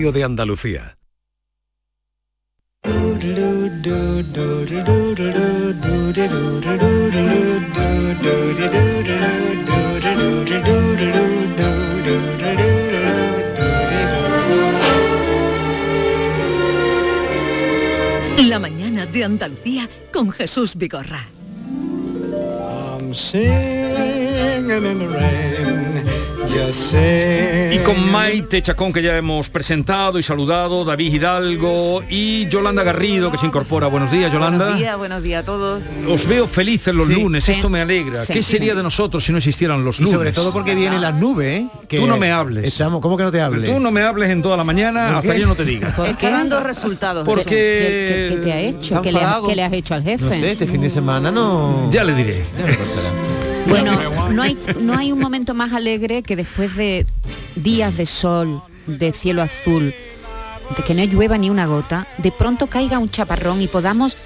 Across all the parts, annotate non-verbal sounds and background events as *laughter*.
de Andalucía. La mañana de Andalucía con Jesús Vigorra. Y con Maite Chacón, que ya hemos presentado y saludado, David Hidalgo y Yolanda Garrido, que se incorpora. Buenos días, Yolanda. Buenos días, buenos días a todos. Os veo felices los Sí, lunes, sí. esto me alegra. Sí. ¿Qué sería de nosotros si no existieran los Y lunes? sobre todo porque vienen las nubes, ¿eh? Que Tú no me hables. Estamos, ¿Cómo que no te hables? Tú no me hables en toda la mañana ¿Por hasta que yo no te diga. Está dando resultados. Porque- ¿Qué, qué- qué te ha hecho? ¿Tan ¿Qué le, has- enfadado? qué le has hecho al jefe? No sé, este fin de semana no... Ya le diré. Ya. Bueno, no hay, no hay un momento más alegre que después de días de sol, de cielo azul, de que no llueva ni una gota, de pronto caiga un chaparrón y podamos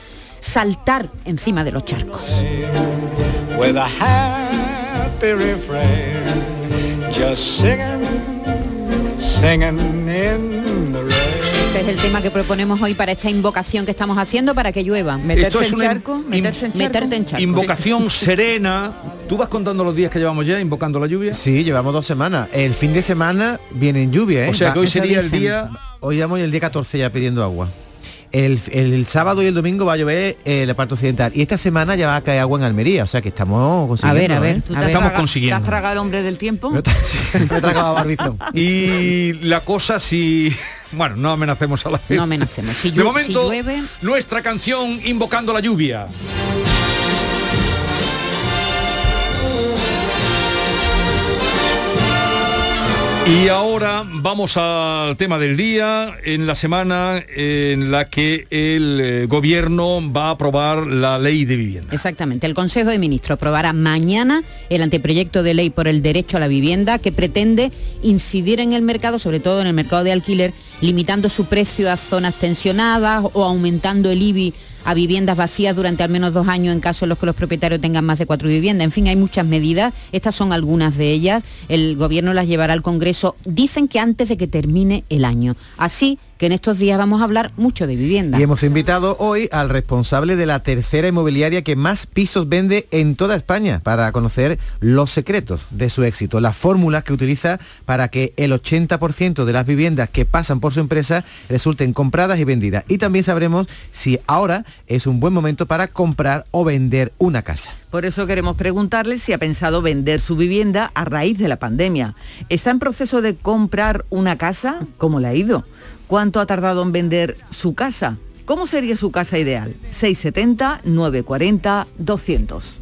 saltar encima de los charcos. just singing, singing in. Este es el tema que proponemos hoy para esta invocación que estamos haciendo para que llueva. Esto es una in- Meterte en charco. Invocación serena. ¿Tú vas contando los días que llevamos ya invocando la lluvia? Sí, llevamos dos semanas. El fin de semana viene en lluvia, ¿eh? O sea que hoy sería el día- Hoy damos el día 14 ya pidiendo agua. El, el sábado y el domingo va a llover eh, la parte occidental. Y esta semana ya va a caer agua en Almería. O sea que estamos consiguiendo. ver, a ver, ¿eh? ¿Tú te has Estamos traga- consiguiendo. ¿Te has tragado el hombre del tiempo? *laughs* Me he tragado a Barbizón. Y la cosa si... Bueno, no amenacemos a la gente. No amenacemos. Si, De momento, si llueve, nuestra canción Invocando la lluvia. Y ahora vamos al tema del día, en la semana en la que el eh, gobierno va a aprobar la ley de vivienda. Exactamente. El Consejo de Ministros aprobará mañana el anteproyecto de ley por el derecho a la vivienda que pretende incidir en el mercado, sobre todo en el mercado de alquiler, limitando su precio a zonas tensionadas o aumentando el IBI a viviendas vacías durante al menos dos años en caso en los que los propietarios tengan más de cuatro viviendas. En fin, hay muchas medidas. Estas son algunas de ellas. El gobierno las llevará al Congreso. Dicen que antes de que termine el año. Así que en estos días vamos a hablar mucho de vivienda. Y hemos invitado hoy al responsable de la tercera inmobiliaria que más pisos vende en toda España para conocer los secretos de su éxito, las fórmulas que utiliza para que el 80% de las viviendas que pasan por su empresa resulten compradas y vendidas. Y también sabremos si ahora es un buen momento para comprar o vender una casa. Por eso queremos preguntarle si ha pensado vender su vivienda a raíz de la pandemia. ¿Está en proceso de comprar una casa? ¿Cómo le ha ido? ¿Cuánto ha tardado en vender su casa? ¿Cómo sería su casa ideal? 670 940 200.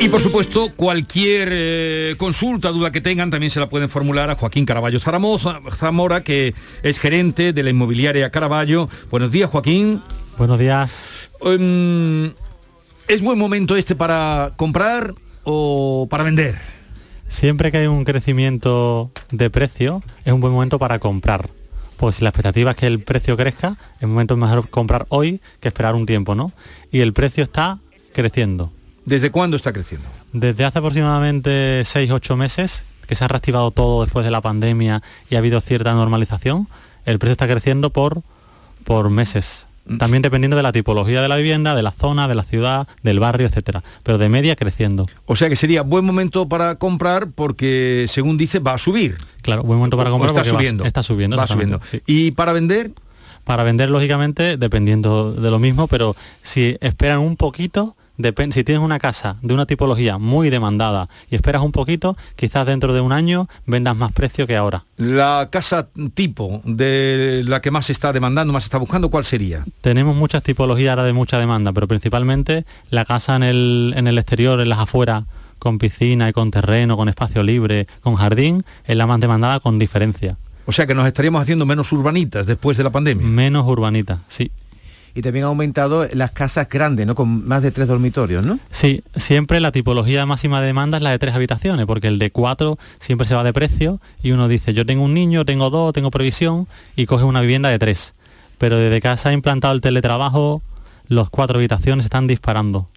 Y por supuesto, cualquier eh, consulta, duda que tengan, también se la pueden formular a Joaquín Caraballo Zaramoza- Zamora, que es gerente de la inmobiliaria Caraballo. Buenos días, Joaquín. Buenos días. Em, ¿Es buen momento este para comprar o para vender? Siempre que hay un crecimiento de precio, es un buen momento para comprar. Pues si la expectativa es que el precio crezca, es un momento mejor comprar hoy que esperar un tiempo, ¿no? Y el precio está creciendo. ¿Desde cuándo está creciendo? Desde hace aproximadamente 6-8 meses, que se ha reactivado todo después de la pandemia y ha habido cierta normalización, el precio está creciendo por, por meses. También dependiendo de la tipología de la vivienda, de la zona, de la ciudad, del barrio, etcétera. Pero de media creciendo. O sea que sería buen momento para comprar porque, según dice, va a subir. Claro, buen momento para O- o comprar está porque va- subiendo. está subiendo. Va subiendo. sí. ¿Y para vender? Para vender, lógicamente, dependiendo de lo mismo, pero si esperan un poquito, depen- si tienes una casa de una tipología muy demandada y esperas un poquito, quizás dentro de un año vendas más precio que ahora. La casa tipo de la que más se está demandando, más se está buscando, ¿cuál sería? Tenemos muchas tipologías ahora de mucha demanda, pero principalmente la casa en el, en el exterior, en las afueras, con piscina y con terreno, con espacio libre, con jardín, es la más demandada con diferencia. O sea que nos estaríamos haciendo menos urbanitas después de la pandemia. Menos urbanita, sí. Y también ha aumentado las casas grandes, ¿no? Con más de tres dormitorios, ¿no? Sí, siempre la tipología máxima de demanda es la de tres habitaciones, porque el de cuatro siempre se va de precio y uno dice, yo tengo un niño, tengo dos, tengo previsión y coge una vivienda de tres. Pero desde que se ha implantado el teletrabajo, los cuatro habitaciones están disparando.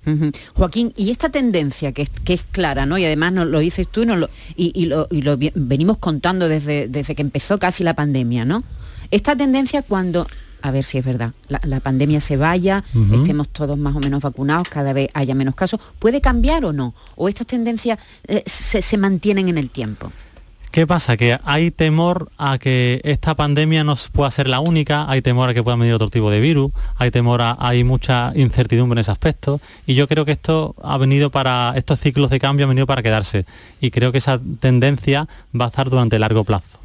Joaquín, y esta tendencia que es, que es clara, ¿no? Y además nos lo dices tú y, nos lo, y, y lo, y lo vi- venimos contando desde, desde que empezó casi la pandemia, ¿no? Esta tendencia cuando, a ver si es verdad, la, la pandemia se vaya, estemos todos más o menos vacunados, cada vez haya menos casos, ¿puede cambiar o no? ¿O estas tendencias eh, se, se mantienen en el tiempo? ¿Qué pasa? Que hay temor a que esta pandemia no pueda ser la única, hay temor a que pueda venir otro tipo de virus, hay temor a, hay mucha incertidumbre en ese aspecto y yo creo que esto ha venido para, estos ciclos de cambio han venido para quedarse y creo que esa tendencia va a estar durante largo plazo.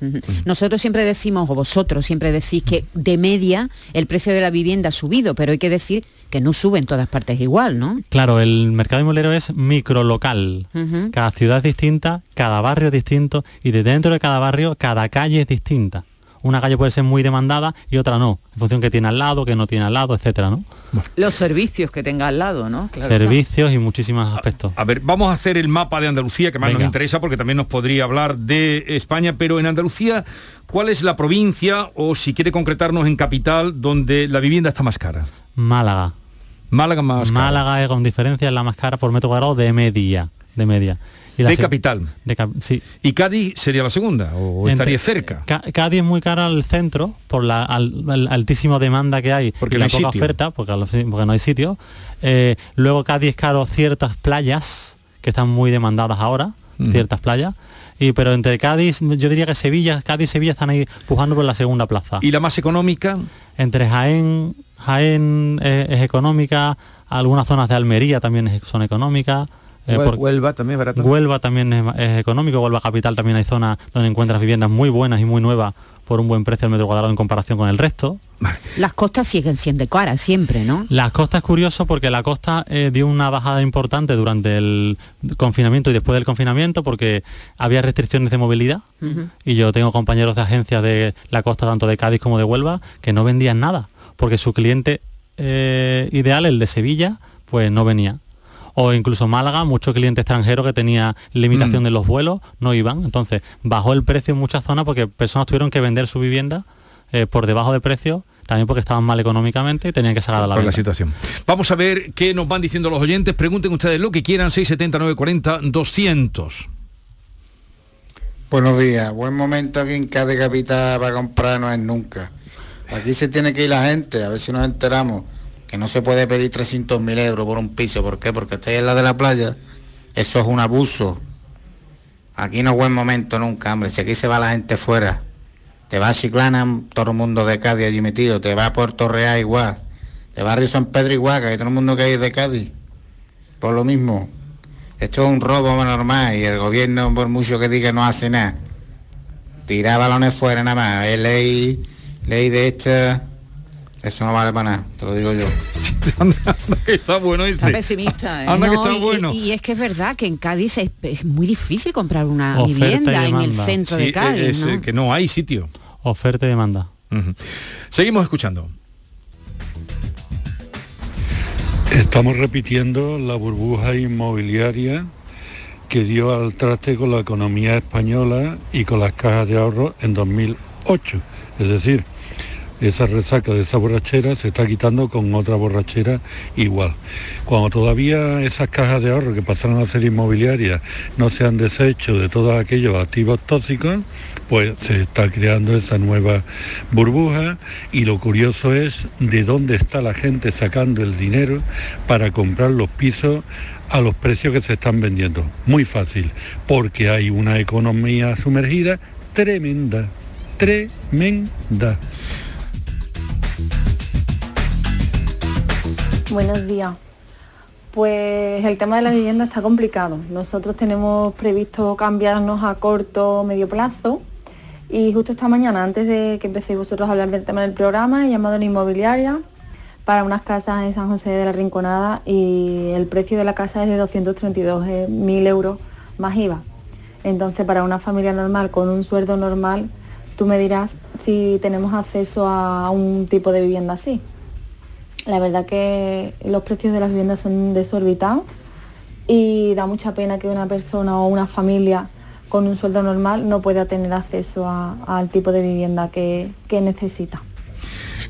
Nosotros siempre decimos, o vosotros siempre decís que de media el precio de la vivienda ha subido, pero hay que decir que no sube en todas partes igual, ¿no? Claro, el mercado inmobiliario es microlocal. Ujú. Cada ciudad es distinta, cada barrio es distinto y de dentro de cada barrio cada calle es distinta. Una calle puede ser muy demandada y otra no, en función que tiene al lado, que no tiene al lado, etcétera, ¿no? Los servicios que tenga al lado, ¿no? Claro está. Servicios y muchísimos aspectos. A ver, vamos a hacer el mapa de Andalucía, que más nos interesa porque también nos podría hablar de España, pero en Andalucía, ¿cuál es la provincia o si quiere concretarnos en capital donde la vivienda está más cara? Málaga. Málaga más cara. Málaga es con diferencia la más cara por metro cuadrado de media, de media. Y De capital. de cap- sí. ¿Y Cádiz sería la segunda o Entre- estaría cerca? Ca- Cádiz es muy cara al centro por la al- al- altísima demanda que hay Porque y no la hay poca sitio. oferta, porque, no hay sitio. Eh, luego Cádiz es caro ciertas playas que están muy demandadas ahora, Ujú. ciertas playas. Y pero entre Cádiz, yo diría que Sevilla, Cádiz y Sevilla están ahí pujando por la segunda plaza. ¿Y la más económica? Entre Jaén, Jaén es económica, algunas zonas de Almería también es- son económicas. Eh, Huelva también es barato. Huelva también es, es económico, Huelva Capital también hay zonas donde encuentras viviendas muy buenas y muy nuevas por un buen precio al metro cuadrado en comparación con el resto. Las costas siguen siendo caras siempre, ¿no? La costa es curioso porque la costa eh, dio una bajada importante durante el confinamiento y después del confinamiento porque había restricciones de movilidad y yo tengo compañeros de agencias de la costa tanto de Cádiz como de Huelva que no vendían nada porque su cliente eh, ideal, el de Sevilla, pues no venía. O incluso Málaga, mucho cliente extranjero que tenía limitación Mm. de los vuelos, no iban. Entonces bajó el precio en muchas zonas porque personas tuvieron que vender su vivienda eh, por debajo de precio, también porque estaban mal económicamente y tenían que sacar a la por la situación. Vamos a ver qué nos van diciendo los oyentes. Pregunten ustedes lo que quieran, 679 40 200. Buenos días, buen momento aquí en Cádiz Capital para comprar no es nunca. Aquí se tiene que ir la gente, a ver si nos enteramos que no se puede pedir 300.000 euros por un piso. ¿Por qué? Porque está en la de la playa. Eso es un abuso. Aquí no es buen momento nunca, hombre. Si aquí se va la gente fuera. Te va a Chiclana, todo el mundo de Cádiz allí metido. Te va a Puerto Real igual. Te va a Río San Pedro igual, que hay todo el mundo que hay de Cádiz. Por lo mismo. Esto es un robo normal y el gobierno, por mucho que diga, no hace nada. Tirar balones fuera nada más. Es ley, ley de esta. Eso no vale para nada, te lo digo yo. *laughs* está bueno este. Está pesimista, ¿eh? Anda que No, está y, bueno. y- y es que es verdad que en Cádiz es, es muy difícil comprar una Oferta vivienda en el centro Sí, de Cádiz, es, ¿no? que no hay sitio. Oferta y demanda. Seguimos escuchando. Estamos repitiendo la burbuja inmobiliaria que dio al traste con la economía española y con las cajas de ahorro en 2008. Es decir, esa resaca de esa borrachera se está quitando con otra borrachera igual. Cuando todavía esas cajas de ahorro que pasaron a ser inmobiliarias no se han deshecho de todos aquellos activos tóxicos, pues se está creando esa nueva burbuja y lo curioso es de dónde está la gente sacando el dinero para comprar los pisos a los precios que se están vendiendo. Muy fácil, porque hay una economía sumergida tremenda, tremenda. Buenos días. Pues el tema de la vivienda está complicado. Nosotros tenemos previsto cambiarnos a corto o medio plazo y justo esta mañana, antes de que empecéis vosotros a hablar del tema del programa, he llamado a la inmobiliaria para unas casas en San José de la Rinconada y el precio de la casa es de 232.000 euros más IVA. Entonces, para una familia normal con un sueldo normal, tú me dirás si tenemos acceso a un tipo de vivienda así. La verdad que los precios de las viviendas son desorbitados y da mucha pena que una persona o una familia con un sueldo normal no pueda tener acceso a- al tipo de vivienda que, que necesita.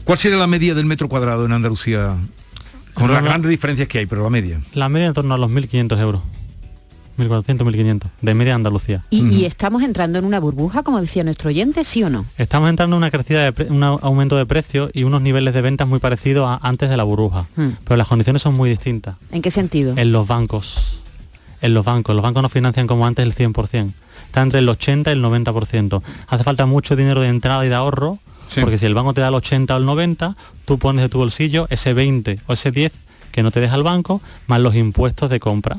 ¿Cuál sería la media del metro cuadrado en Andalucía? Con las grandes diferencias que hay, pero la media. La media en torno a los 1.500 euros. 1.400, 1.500, de media Andalucía. Y, y estamos entrando en una burbuja, como decía nuestro oyente, ¿sí o no? Estamos entrando en una crecida, de pre- un au- aumento de precios y unos niveles de ventas muy parecidos a antes de la burbuja. Hmm. Pero las condiciones son muy distintas. ¿En qué sentido? En los bancos. En los bancos. Los bancos no financian como antes el 100%. Está entre el 80 y el 90%. Hace falta mucho dinero de entrada y de ahorro, Sí. porque si el banco te da el 80 o el 90, tú pones de tu bolsillo ese 20 o ese 10 que no te deja el banco, más los impuestos de compra.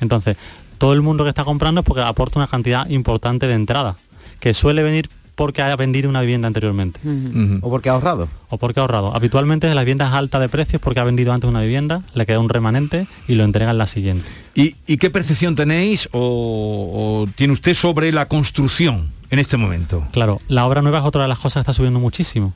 Entonces, todo el mundo que está comprando es porque aporta una cantidad importante de entrada, que suele venir porque haya vendido una vivienda anteriormente O porque ha ahorrado. o porque ha ahorrado. Habitualmente de las viviendas altas de precios porque ha vendido antes una vivienda, le queda un remanente y lo entrega en la siguiente. ¿Y, y qué percepción tenéis o, o tiene usted sobre la construcción en este momento? Claro, la obra nueva es otra de las cosas que está subiendo muchísimo,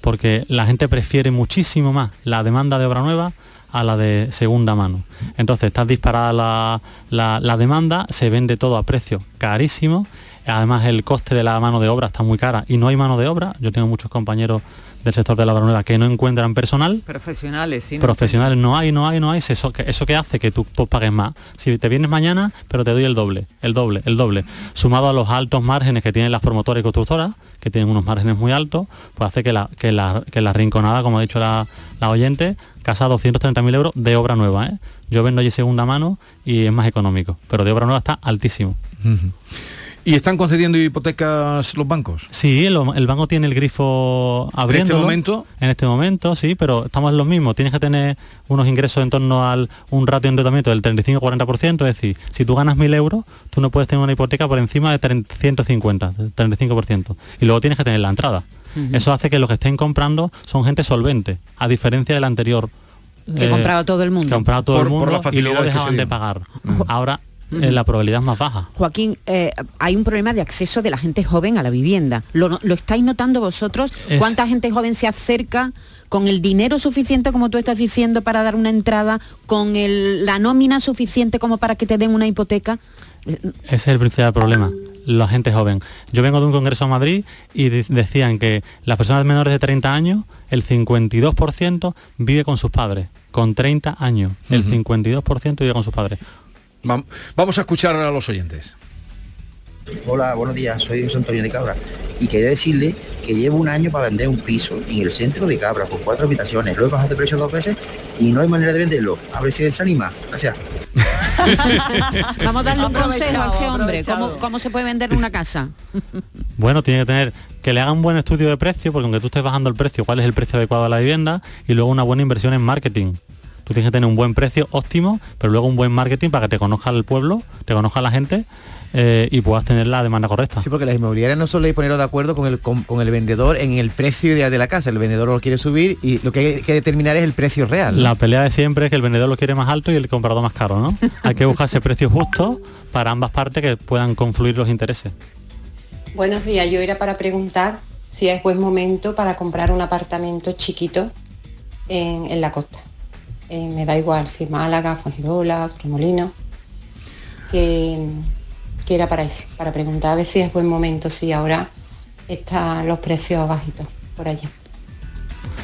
porque la gente prefiere muchísimo más la demanda de obra nueva a la de segunda mano. Entonces está disparada la, la- la demanda, se vende todo a precio carísimo, además el coste de la mano de obra está muy cara y no hay mano de obra. Yo tengo muchos compañeros del sector de la obra nueva que no encuentran personal Profesionales, sí. profesionales no hay, no hay, no hay, eso que, eso que hace que tú pues, pagues más. Si te vienes mañana, pero te doy el doble, el doble, el doble. Sumado a los altos márgenes que tienen las promotoras y constructoras, que tienen unos márgenes muy altos, pues hace que la, que la, que la rinconada, como ha dicho la, la oyente, casa 230.000 euros de obra nueva. ¿eh? Yo vendo allí segunda mano y es más económico, pero de obra nueva está altísimo. ¿Y están concediendo hipotecas los bancos? Sí, lo- el banco tiene el grifo abriendo. momento? En este momento, sí, pero estamos en lo mismo. Tienes que tener unos ingresos en torno al un ratio de endeudamiento del 35-40%, es decir, si tú ganas 1.000 euros, tú no puedes tener una hipoteca por encima de 30 150, del 35%. Y luego tienes que tener la entrada. Eso hace que los que estén comprando son gente solvente, a diferencia del anterior. Que eh, compraba todo el Que mundo. compraba todo Por- el mundo y luego que dejaban de pagar. Ahora eh, la probabilidad es más baja. Joaquín, eh, hay un problema de acceso de la gente joven a la vivienda. ¿Lo, lo estáis notando vosotros? Es- ¿Cuánta gente joven se acerca con el dinero suficiente, como tú estás diciendo, para dar una entrada, con el- la nómina suficiente como para que te den una hipoteca? Ese es el principal problema, la gente joven. Yo vengo de un congreso a Madrid y de- decían que las personas menores de 30 años, el 52% vive con sus padres. Con 30 años, el 52% vive con sus padres. Vam- Vamos a escuchar a los oyentes. Hola, buenos días, soy José Antonio de Cabra y quería decirle que llevo un año para vender un piso en el centro de Cabra con cuatro habitaciones, lo he bajado de precio dos veces y no hay manera de venderlo. A ver si se anima. Gracias. *laughs* Vamos a darle un consejo a este hombre. aprovechado. ¿Cómo, cómo se puede vender una casa? *laughs* Bueno, tiene que tener que le hagan un buen estudio de precio, porque aunque tú estés bajando el precio, cuál es el precio adecuado a la vivienda, y luego una buena inversión en marketing. Tú tienes que tener un buen precio óptimo, pero luego un buen marketing para que te conozca el pueblo, te conozca la gente eh, y puedas tener la demanda correcta. Sí, porque las inmobiliarias no solo hay que ponerlo de acuerdo con el, con, con el vendedor en el precio ideal de la casa. El vendedor lo quiere subir y lo que hay que determinar es el precio real. ¿no? La pelea de siempre es que el vendedor lo quiere más alto y el comprador más caro, ¿no? *laughs* Hay que buscar ese precio justo para ambas partes que puedan confluir los intereses. Buenos días, yo era para preguntar si es buen momento para comprar un apartamento chiquito en, en la costa. Eh, me da igual si Málaga, Fuengirola, Torremolinos, que, que era para eso, para preguntar a ver si es buen momento, si ahora están los precios bajitos por allá.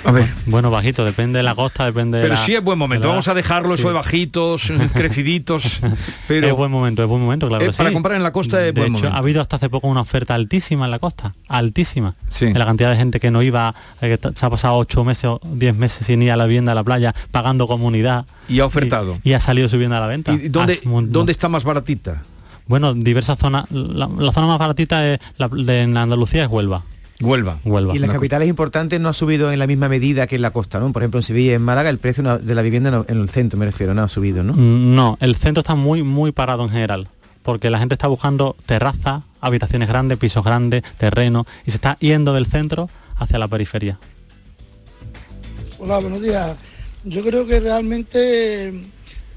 A ver. Bueno, bajito, depende de la costa, depende de Pero sí es buen momento. la- Vamos a dejarlo eso Sí. de bajitos, *laughs* creciditos. Pero es buen momento, es buen momento, claro. Eh, que para sí. comprar en la costa es De buen hecho, momento. ha habido hasta hace poco una oferta altísima en la costa, altísima. Sí. De la cantidad de gente que no iba, eh, que se ha pasado ocho meses o diez meses sin ir a la vivienda a la playa, pagando comunidad. Y ha ofertado. Y, y ha salido su vivienda a la venta. ¿Y dónde, dónde está más baratita? Bueno, diversas zonas. La, la zona más baratita es la, de en Andalucía es Huelva. Huelva. Huelva. Y en las capitales importantes no ha subido en la misma medida que en la costa, ¿no? Por ejemplo, en Sevilla y en Málaga el precio de la vivienda no- en el centro, me refiero, no ha subido, ¿no? Mm, No, el centro está muy, muy parado en general, porque la gente está buscando terraza, habitaciones grandes, pisos grandes, terreno, y se está yendo del centro hacia la periferia. Hola, buenos días. Yo creo que realmente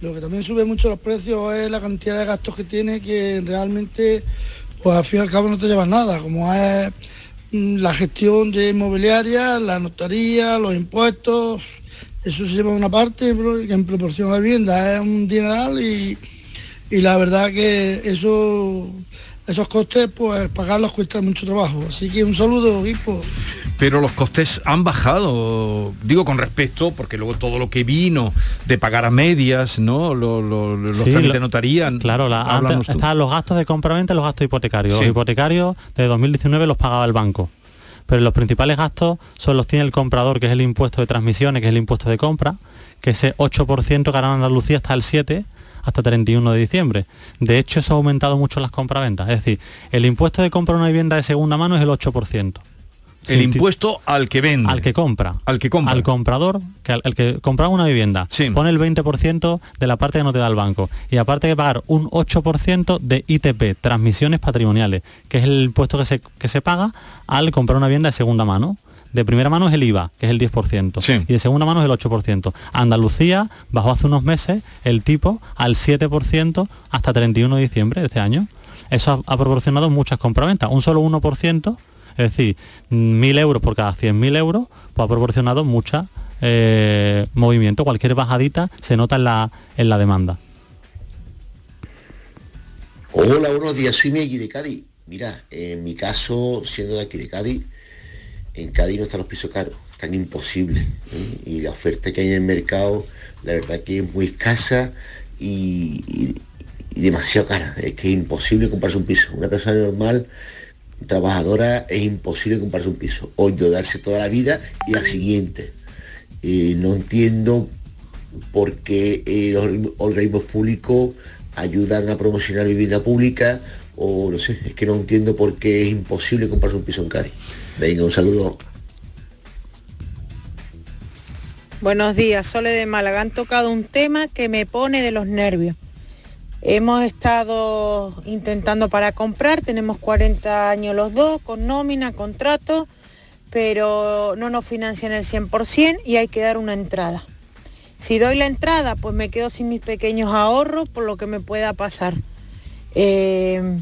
lo que también sube mucho los precios es la cantidad de gastos que tiene que realmente, pues al fin y al cabo no te llevas nada, como es la gestión de inmobiliaria, la notaría, los impuestos, eso se lleva una parte en proporción a la vivienda es un dineral y, y la verdad que eso esos costes, pues pagarlos cuesta mucho trabajo. Así que un saludo, equipo. pero los costes han bajado, digo con respecto, porque luego todo lo que vino de pagar a medias, ¿no? Lo- lo- los Sí, trámites lo- notarían. Claro, la, antes tú. estaban los gastos de compraventa y los gastos hipotecarios. Sí. Los hipotecarios de 2019 los pagaba el banco. Pero los principales gastos son los tiene el comprador, que es el impuesto de transmisiones, que es el impuesto de compra, que ese 8% que ahora en Andalucía está el 7 hasta 31 de diciembre. De hecho, eso ha aumentado mucho las compraventas. Es decir, el impuesto de compra de una vivienda de segunda mano es el 8%. El Sí, impuesto al que vende. al que compra. Al que compra. Al comprador, que al, el que compra una vivienda, pone el 20% de la parte que no te da el banco. Y aparte que pagar un 8% de ITP, transmisiones patrimoniales, que es el impuesto que se, que se paga al comprar una vivienda de segunda mano. De primera mano es el IVA, que es el 10%. Y de segunda mano es el 8%. Andalucía bajó hace unos meses el tipo al 7% hasta 31 de diciembre de este año. Eso ha, ha proporcionado muchas compraventas. Un solo 1%, es decir, 1.000 euros por cada 100.000 euros, pues ha proporcionado mucha eh, movimiento. Cualquier bajadita se nota en la, en la demanda. Hola, buenos días, soy Miguel de Cádiz. Mira, en mi caso, siendo de aquí de Cádiz, en Cádiz no están los pisos caros, están imposibles. ¿eh? Y la oferta que hay en el mercado, la verdad que es muy escasa y, demasiado cara. Es que es imposible comprarse un piso. Una persona normal, trabajadora, es imposible comprarse un piso. O endeudarse toda la vida y la siguiente. Eh, no entiendo por qué eh, los organismos públicos ayudan a promocionar vivienda pública o no sé, es que no entiendo por qué es imposible comprarse un piso en Cádiz. Venga, un saludo. Buenos días, Sole de Málaga. Han tocado un tema que me pone de los nervios. Hemos estado intentando para comprar, tenemos 40 años los dos, con nómina, contrato, pero no nos financian el 100% y hay que dar una entrada. Si doy la entrada, pues me quedo sin mis pequeños ahorros por lo que me pueda pasar. Eh,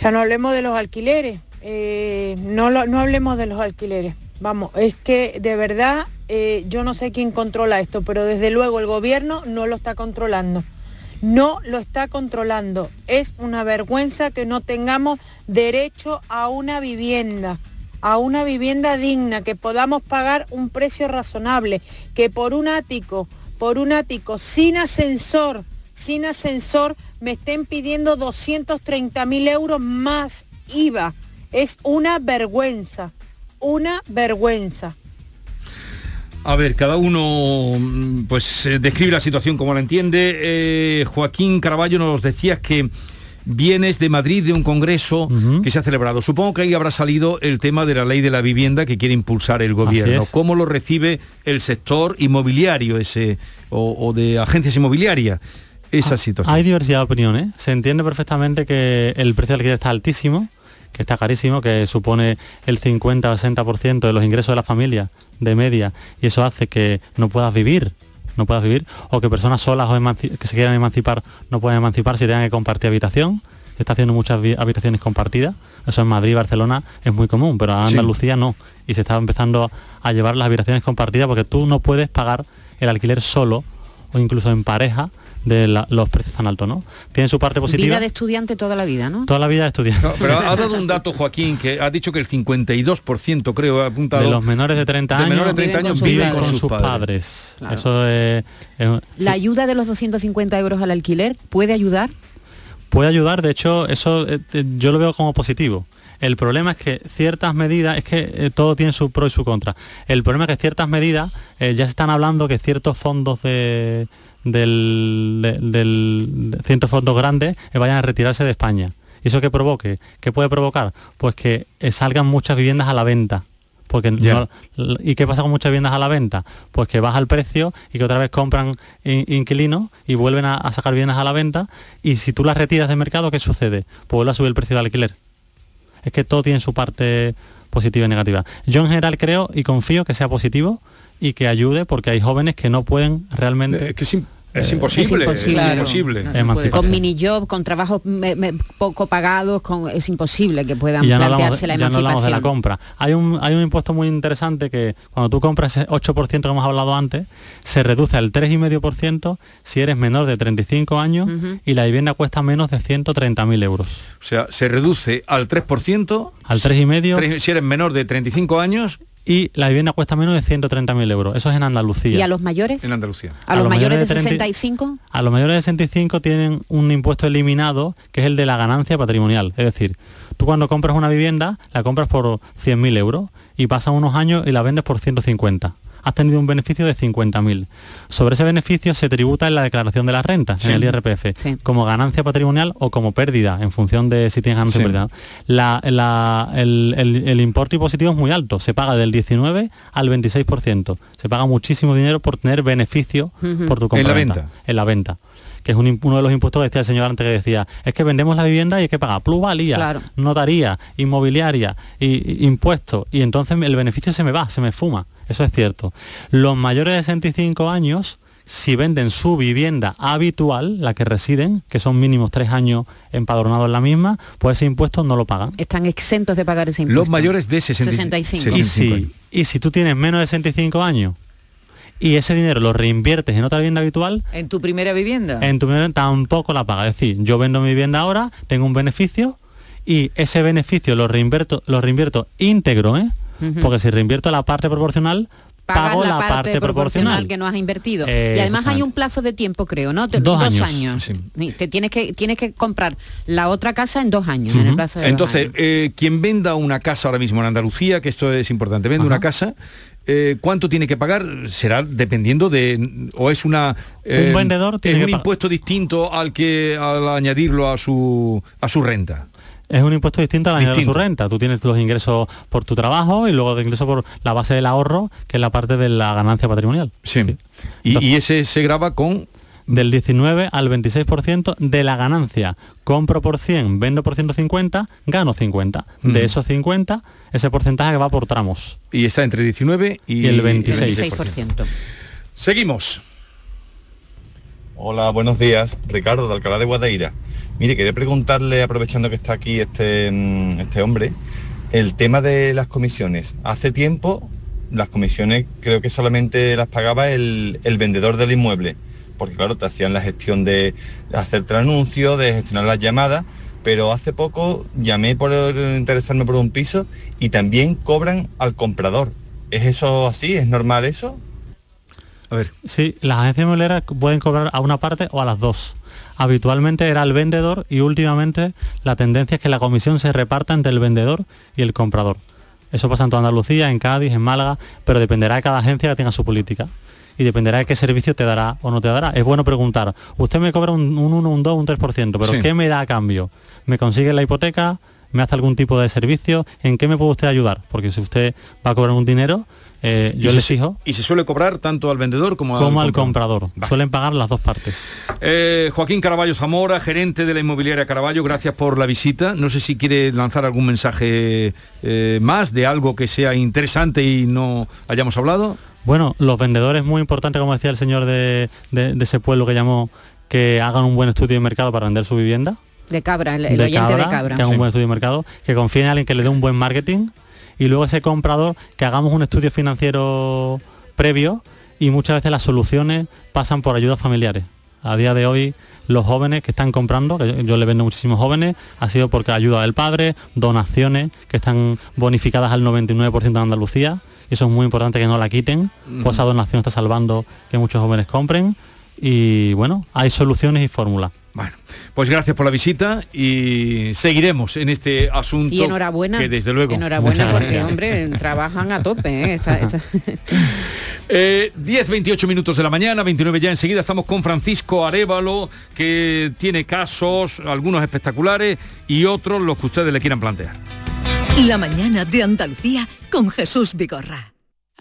ya no hablemos de los alquileres, eh, no, lo- hablemos de los alquileres. Vamos, es que de verdad eh, yo no sé quién controla esto, pero desde luego el gobierno no lo está controlando. No lo está controlando. Es una vergüenza que no tengamos derecho a una vivienda, a una vivienda digna, que podamos pagar un precio razonable, que por un ático, por un ático sin ascensor, sin ascensor, me estén pidiendo 230 mil euros más IVA. Es una vergüenza, una vergüenza. A ver, cada uno mm, pues eh, describe la situación como la entiende. Eh, Joaquín Caraballo nos decías que vienes de Madrid de un congreso que se ha celebrado. Supongo que ahí habrá salido el tema de la ley de la vivienda que quiere impulsar el gobierno. ¿Cómo lo recibe el sector inmobiliario ese o, o de agencias inmobiliarias? Esa situación. Hay diversidad de opiniones. Se entiende perfectamente que el precio del alquiler está altísimo, que está carísimo, que supone el 50 o 60% de los ingresos de la familia de media y eso hace que no puedas vivir no puedas vivir o que personas solas o que se quieran emancipar no puedan emancipar si tengan que compartir habitación. Se está haciendo muchas habitaciones compartidas. Eso en Madrid y Barcelona es muy común pero en Sí. Andalucía no. Y se está empezando a llevar las habitaciones compartidas porque tú no puedes pagar el alquiler solo o incluso en pareja de la- los precios tan altos no tiene su parte positiva Vida de estudiante toda la vida, ¿no? toda la vida estudiando No, pero ha dado un dato, *laughs* Joaquín, que ha dicho que el 52%, creo, ha apuntado... de los menores de 30 de años menores de 30 años viven viven con, sus padres, Claro. eso es, es- La ayuda de los 250 euros al alquiler puede ayudar. puede ayudar, de hecho, eso eh, yo lo veo como positivo. El problema es que ciertas medidas, es que eh, todo tiene su pro y su contra. El problema es que ciertas medidas, eh, ya se están hablando que ciertos fondos de, del, de- del- de ciertos fondos grandes eh, vayan a retirarse de España. ¿Y eso qué provoque? ¿Qué puede provocar? Pues que eh, salgan muchas viviendas a la venta. Porque no- ¿Y qué pasa con muchas viviendas a la venta? Pues que baja el precio y que otra vez compran in- inquilinos y vuelven a, a sacar viviendas a la venta. Y si tú las retiras del mercado, ¿qué sucede? Pues vuelve a subir el precio del alquiler. Es que todo tiene su parte positiva y negativa. Yo en general creo y confío que sea positivo y que ayude porque hay jóvenes que no pueden realmente Es imposible, Es imposible. es imposible. No, Emanciparse. con mini job, con trabajos me- me- poco pagados, con, es imposible que puedan Y ya no hablamos, plantearse la ya no hablamos de la emancipación. compra. Hay un, hay un impuesto muy interesante que cuando tú compras ese 8% que hemos hablado antes, se reduce al 3,5% si eres menor de 35 años Ujú. y la vivienda cuesta menos de 130.000 euros. O sea, se reduce al 3%, Al 3,5% tres- si eres menor de 35 años y la vivienda cuesta menos de 130.000 euros. Eso es en Andalucía. ¿Y a los mayores? en Andalucía. ¿A los mayores de 30 65? A los mayores de 65 tienen un impuesto eliminado que es el de la ganancia patrimonial. Es decir, tú cuando compras una vivienda la compras por 100.000 euros y pasan unos años y la vendes por 150. Has tenido un beneficio de 50.000. Sobre ese beneficio se tributa en la declaración de la renta, Sí. en el IRPF, como ganancia patrimonial o como pérdida, en función de si tienes ganancia Sí. o pérdida. La- la- el, el- el importe impositivo es muy alto, se paga del 19 al 26%. Se paga muchísimo dinero por tener beneficio por tu En compra. la venta. En la venta. Que es un uno de los impuestos que decía el señor antes que decía, es que vendemos la vivienda y hay que pagar plusvalía, Claro. notaría, inmobiliaria, y, y- impuestos, y entonces el beneficio se me va, se me fuma. Eso es cierto. Los mayores de 65 años, si venden su vivienda habitual, la que residen, que son mínimos tres años empadronados en la misma, pues ese impuesto no lo pagan. Están exentos de pagar ese impuesto. Los mayores de 60 65. Y si, y si tú tienes menos de 65 años y ese dinero lo reinviertes en otra vivienda habitual, En tu primera vivienda. en tu vivienda tampoco la paga. Es decir, yo vendo mi vivienda ahora, tengo un beneficio y ese beneficio lo reinvierto, lo reinvierto íntegro, ¿eh? Porque si reinvierto la parte proporcional, Pagas pago la, parte, proporcional que no has invertido. Eh, y además hay un plazo de tiempo, creo, ¿no? Te- Dos años, sí. Sí, Te tienes que tienes que comprar la otra casa en dos años, en el plazo de dos Entonces, años. eh, quien venda una casa ahora mismo en Andalucía, que esto es importante, vende una casa, eh, ¿cuánto tiene que pagar? Será dependiendo de... o es una... eh, Un vendedor tiene es un impuesto distinto al que al añadirlo a su a su renta. Es un impuesto distinto al añadir a su Distinto. renta. Tú tienes los ingresos por tu trabajo y luego de ingresos por la base del ahorro, que es la parte de la ganancia patrimonial. Sí. Y, y ese se graba con del 19 al 26% de la ganancia. Compro por 100, vendo por 150, gano 50. Mm. De esos 50, ese porcentaje va por tramos. y está entre 19 y, Y el 26. 26%. Seguimos. Hola, buenos días. Ricardo, de Alcalá de Guadaira. Mire, quería preguntarle, aprovechando que está aquí este, mm, este hombre, el tema de las comisiones. Hace tiempo las comisiones creo que solamente las pagaba el, el vendedor del inmueble, porque claro, te hacían la gestión de hacerte el anuncio, de gestionar las llamadas, pero hace poco llamé por interesarme por un piso y también cobran al comprador. ¿Es eso así? ¿Es normal eso? A ver. Sí, las agencias inmobiliarias pueden cobrar a una parte o a las dos. Habitualmente era el vendedor y últimamente la tendencia es que la comisión se reparta entre el vendedor y el comprador. Eso pasa en toda Andalucía, en Cádiz, en Málaga, pero dependerá de cada agencia que tenga su política. Y dependerá de qué servicio te dará o no te dará. Es bueno preguntar, usted me cobra un, un 1, un 2, un 3%, pero Sí. ¿qué me da a cambio? ¿Me consigue la hipoteca? ¿Me hace algún tipo de servicio? ¿En qué me puede usted ayudar? Porque si usted va a cobrar un dinero, eh, yo se- exijo Y se suele cobrar tanto al vendedor como, como al comprador. comprador. Suelen pagar las dos partes. Eh, Joaquín Caraballo Zamora, gerente de la inmobiliaria Caraballo, gracias por la visita. No sé si quiere lanzar algún mensaje eh, más de algo que sea interesante y no hayamos hablado. Bueno, los vendedores muy importante, como decía el señor de, de- de ese pueblo que llamó, que hagan un buen estudio de mercado para vender su vivienda. De Cabra, el, el de oyente de Cabra, Cabra. Que haga un buen estudio de mercado, que confíe en alguien que le dé un buen marketing y luego ese comprador que hagamos un estudio financiero previo y muchas veces las soluciones pasan por ayudas familiares. A día de hoy los jóvenes que están comprando, que yo, yo le vendo a muchísimos jóvenes, ha sido porque ayuda del padre, donaciones que están bonificadas al 99% de Andalucía, y eso es muy importante que no la quiten, pues esa donación está salvando que muchos jóvenes compren y bueno, hay soluciones y fórmulas. Bueno, pues gracias por la visita y seguiremos en este asunto. Y enhorabuena. Que desde luego. Enhorabuena porque, hombre, trabajan a tope. ¿eh? Esta- esta- *laughs* Eh, 10, 28 minutos de la mañana, 29 ya enseguida estamos con Francisco Arevalo, que tiene casos, algunos espectaculares y otros los que ustedes le quieran plantear. La mañana de Andalucía con Jesús Vigorra.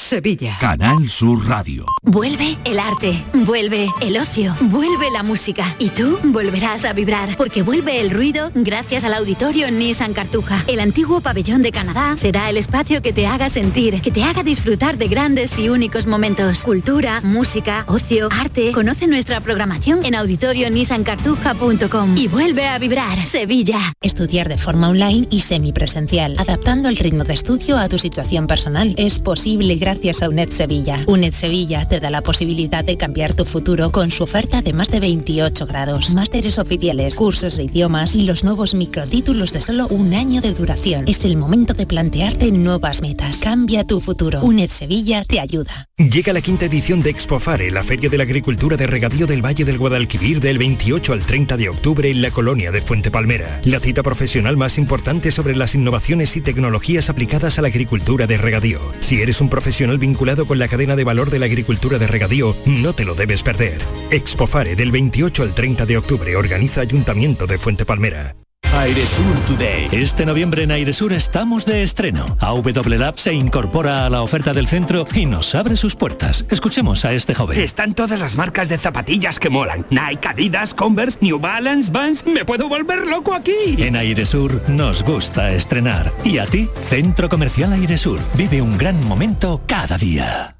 Sevilla. Canal Sur Radio. Vuelve el arte, vuelve el ocio, vuelve la música y tú volverás a vibrar porque vuelve el ruido gracias al auditorio Nissan Cartuja. El antiguo pabellón de Canadá será el espacio que te haga sentir, que te haga disfrutar de grandes y únicos momentos. Cultura, música, ocio, arte. Conoce nuestra programación en auditorionissancartuja.com y vuelve a vibrar Sevilla. Estudiar de forma online y semipresencial, adaptando el ritmo de estudio a tu situación personal. Es posible gracias a UNED Sevilla. UNED Sevilla te da la posibilidad de cambiar tu futuro con su oferta de más de 28 grados, másteres oficiales, cursos de idiomas y los nuevos microtítulos de solo un año de duración. Es el momento de plantearte nuevas metas. Cambia tu futuro. UNED Sevilla te ayuda. Llega la quinta edición de Expofare, la Feria de la Agricultura de Regadío del Valle del Guadalquivir del 28 al 30 de octubre en la colonia de Fuente Palmera. La cita profesional más importante sobre las innovaciones y tecnologías aplicadas a la agricultura de regadío. Si eres un profesional vinculado con la cadena de valor de la agricultura de regadío, no te lo debes perder. Expofare del 28 al 30 de octubre organiza Ayuntamiento de Fuente Palmera. Airesur Today. Este noviembre en Airesur estamos de estreno. AW se incorpora a la oferta del centro y nos abre sus puertas. Escuchemos a este joven. Están todas las marcas de zapatillas que molan. Nike, Adidas, Converse, New Balance, Vans. Me puedo volver loco aquí. En Airesur nos gusta estrenar. ¿Y a ti? Centro Comercial Airesur. Vive un gran momento cada día.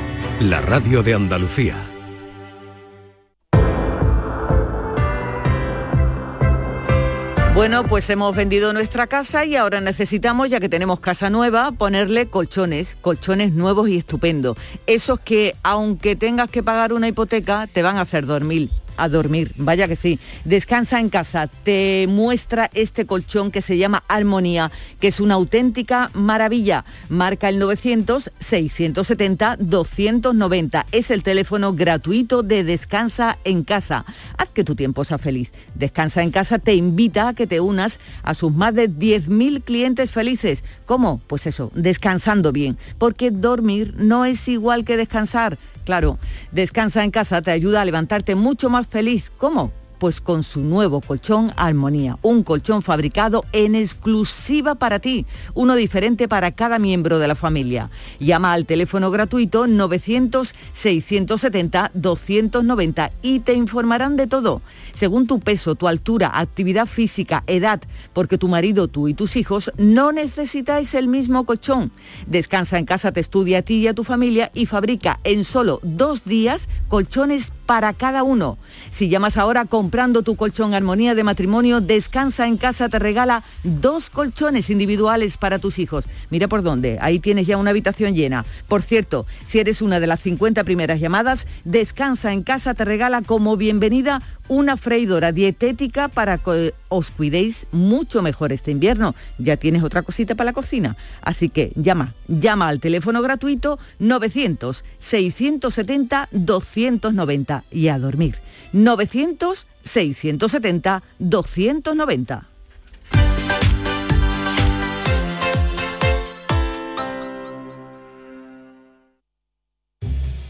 la radio de Andalucía. Bueno, pues hemos vendido nuestra casa y ahora necesitamos, ya que tenemos casa nueva, ponerle colchones, colchones nuevos y estupendos. Esos que, aunque tengas que pagar una hipoteca, te van a hacer dormir a dormir, vaya que sí. Descansa en casa, te muestra este colchón que se llama Armonía, que es una auténtica maravilla. Marca el 900-670-290. Es el teléfono gratuito de Descansa en casa. Haz que tu tiempo sea feliz. Descansa en casa te invita a que te unas a sus más de 10.000 clientes felices. ¿Cómo? Pues eso, descansando bien. Porque dormir no es igual que descansar. Claro, descansa en casa te ayuda a levantarte mucho más feliz. ¿Cómo? Pues con su nuevo colchón Armonía, un colchón fabricado en exclusiva para ti, uno diferente para cada miembro de la familia. Llama al teléfono gratuito 900-670-290 y te informarán de todo, según tu peso, tu altura, actividad física, edad, porque tu marido, tú y tus hijos no necesitáis el mismo colchón. Descansa en casa, te estudia a ti y a tu familia y fabrica en solo dos días colchones para cada uno. Si llamas ahora comprando tu colchón Armonía de matrimonio, Descansa en casa te regala dos colchones individuales para tus hijos. Mira por dónde, ahí tienes ya una habitación llena. Por cierto, si eres una de las 50 primeras llamadas, Descansa en casa te regala como bienvenida una freidora dietética para que os cuidéis mucho mejor este invierno. Ya tienes otra cosita para la cocina. Así que llama, llama al teléfono gratuito 900-670-290 y a dormir. 900-670-290.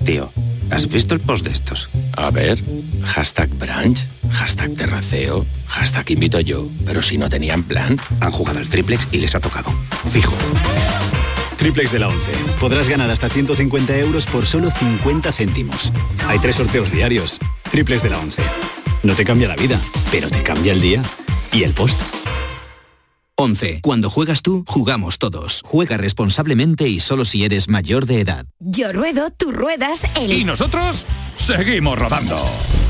Tío, ¿has visto el post de estos? A ver, hashtag brunch, hashtag terraceo, hashtag invito yo. Pero si no tenían plan, han jugado al triplex y les ha tocado. Fijo. Triplex de la 11. Podrás ganar hasta 150 euros por solo 50 céntimos. Hay tres sorteos diarios. Triplex de la 11. No te cambia la vida, pero te cambia el día y el post. 11. Cuando juegas tú, jugamos todos. Juega responsablemente y solo si eres mayor de edad. Yo ruedo, tú ruedas, el... ¿Y nosotros? Seguimos rodando.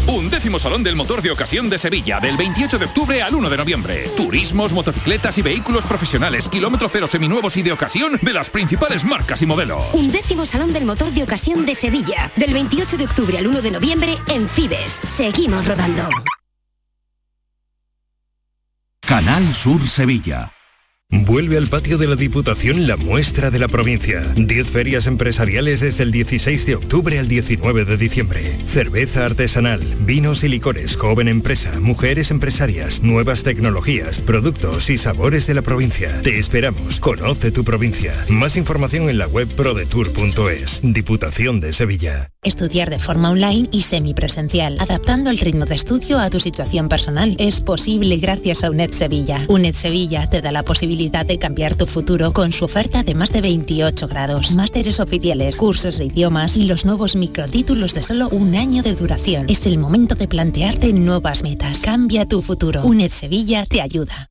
Un décimo Salón del Motor de Ocasión de Sevilla, del 28 de octubre al 1 de noviembre. Turismos, motocicletas y vehículos profesionales, kilómetro cero seminuevos y de ocasión de las principales marcas y modelos. Un décimo Salón del Motor de Ocasión de Sevilla, del 28 de octubre al 1 de noviembre en Fibes. Seguimos rodando. Canal Sur Sevilla. Vuelve al patio de la Diputación la muestra de la provincia. 10 ferias empresariales desde el 16 de octubre al 19 de diciembre. Cerveza artesanal, vinos y licores, joven empresa, mujeres empresarias, nuevas tecnologías, productos y sabores de la provincia. Te esperamos. Conoce tu provincia. Más información en la web prodetour.es. Diputación de Sevilla. Estudiar de forma online y semipresencial, adaptando el ritmo de estudio a tu situación personal, es posible gracias a UNED Sevilla. UNED Sevilla te da la posibilidad de cambiar tu futuro con su oferta de más de 28 grados, másteres oficiales, cursos de idiomas y los nuevos microtítulos de solo un año de duración. Es el momento de plantearte nuevas metas. Cambia tu futuro. UNED Sevilla te ayuda.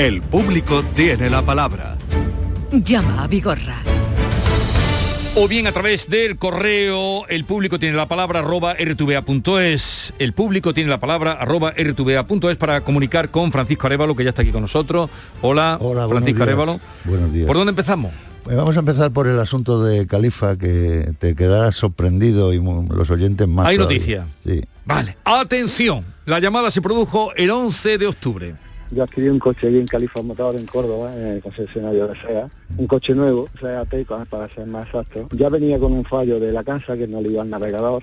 El público tiene la palabra. Llama a Vigorra. O bien a través del correo, el público tiene la palabra arroba rtva.es. El público tiene la palabra arroba rtva.es para comunicar con Francisco Arevalo, que ya está aquí con nosotros. Hola, Hola Francisco buenos días. Arevalo. Buenos días. ¿Por dónde empezamos? Pues vamos a empezar por el asunto de Califa, que te quedarás sorprendido y los oyentes más. Hay todavía. noticia. Sí. Vale, atención. La llamada se produjo el 11 de octubre. Yo adquirí un coche allí en Motor, en Córdoba, en el concesionario de SEA. Un coche nuevo, SEA Taycan, para ser más exacto. Ya venía con un fallo de la casa que no le iba al navegador.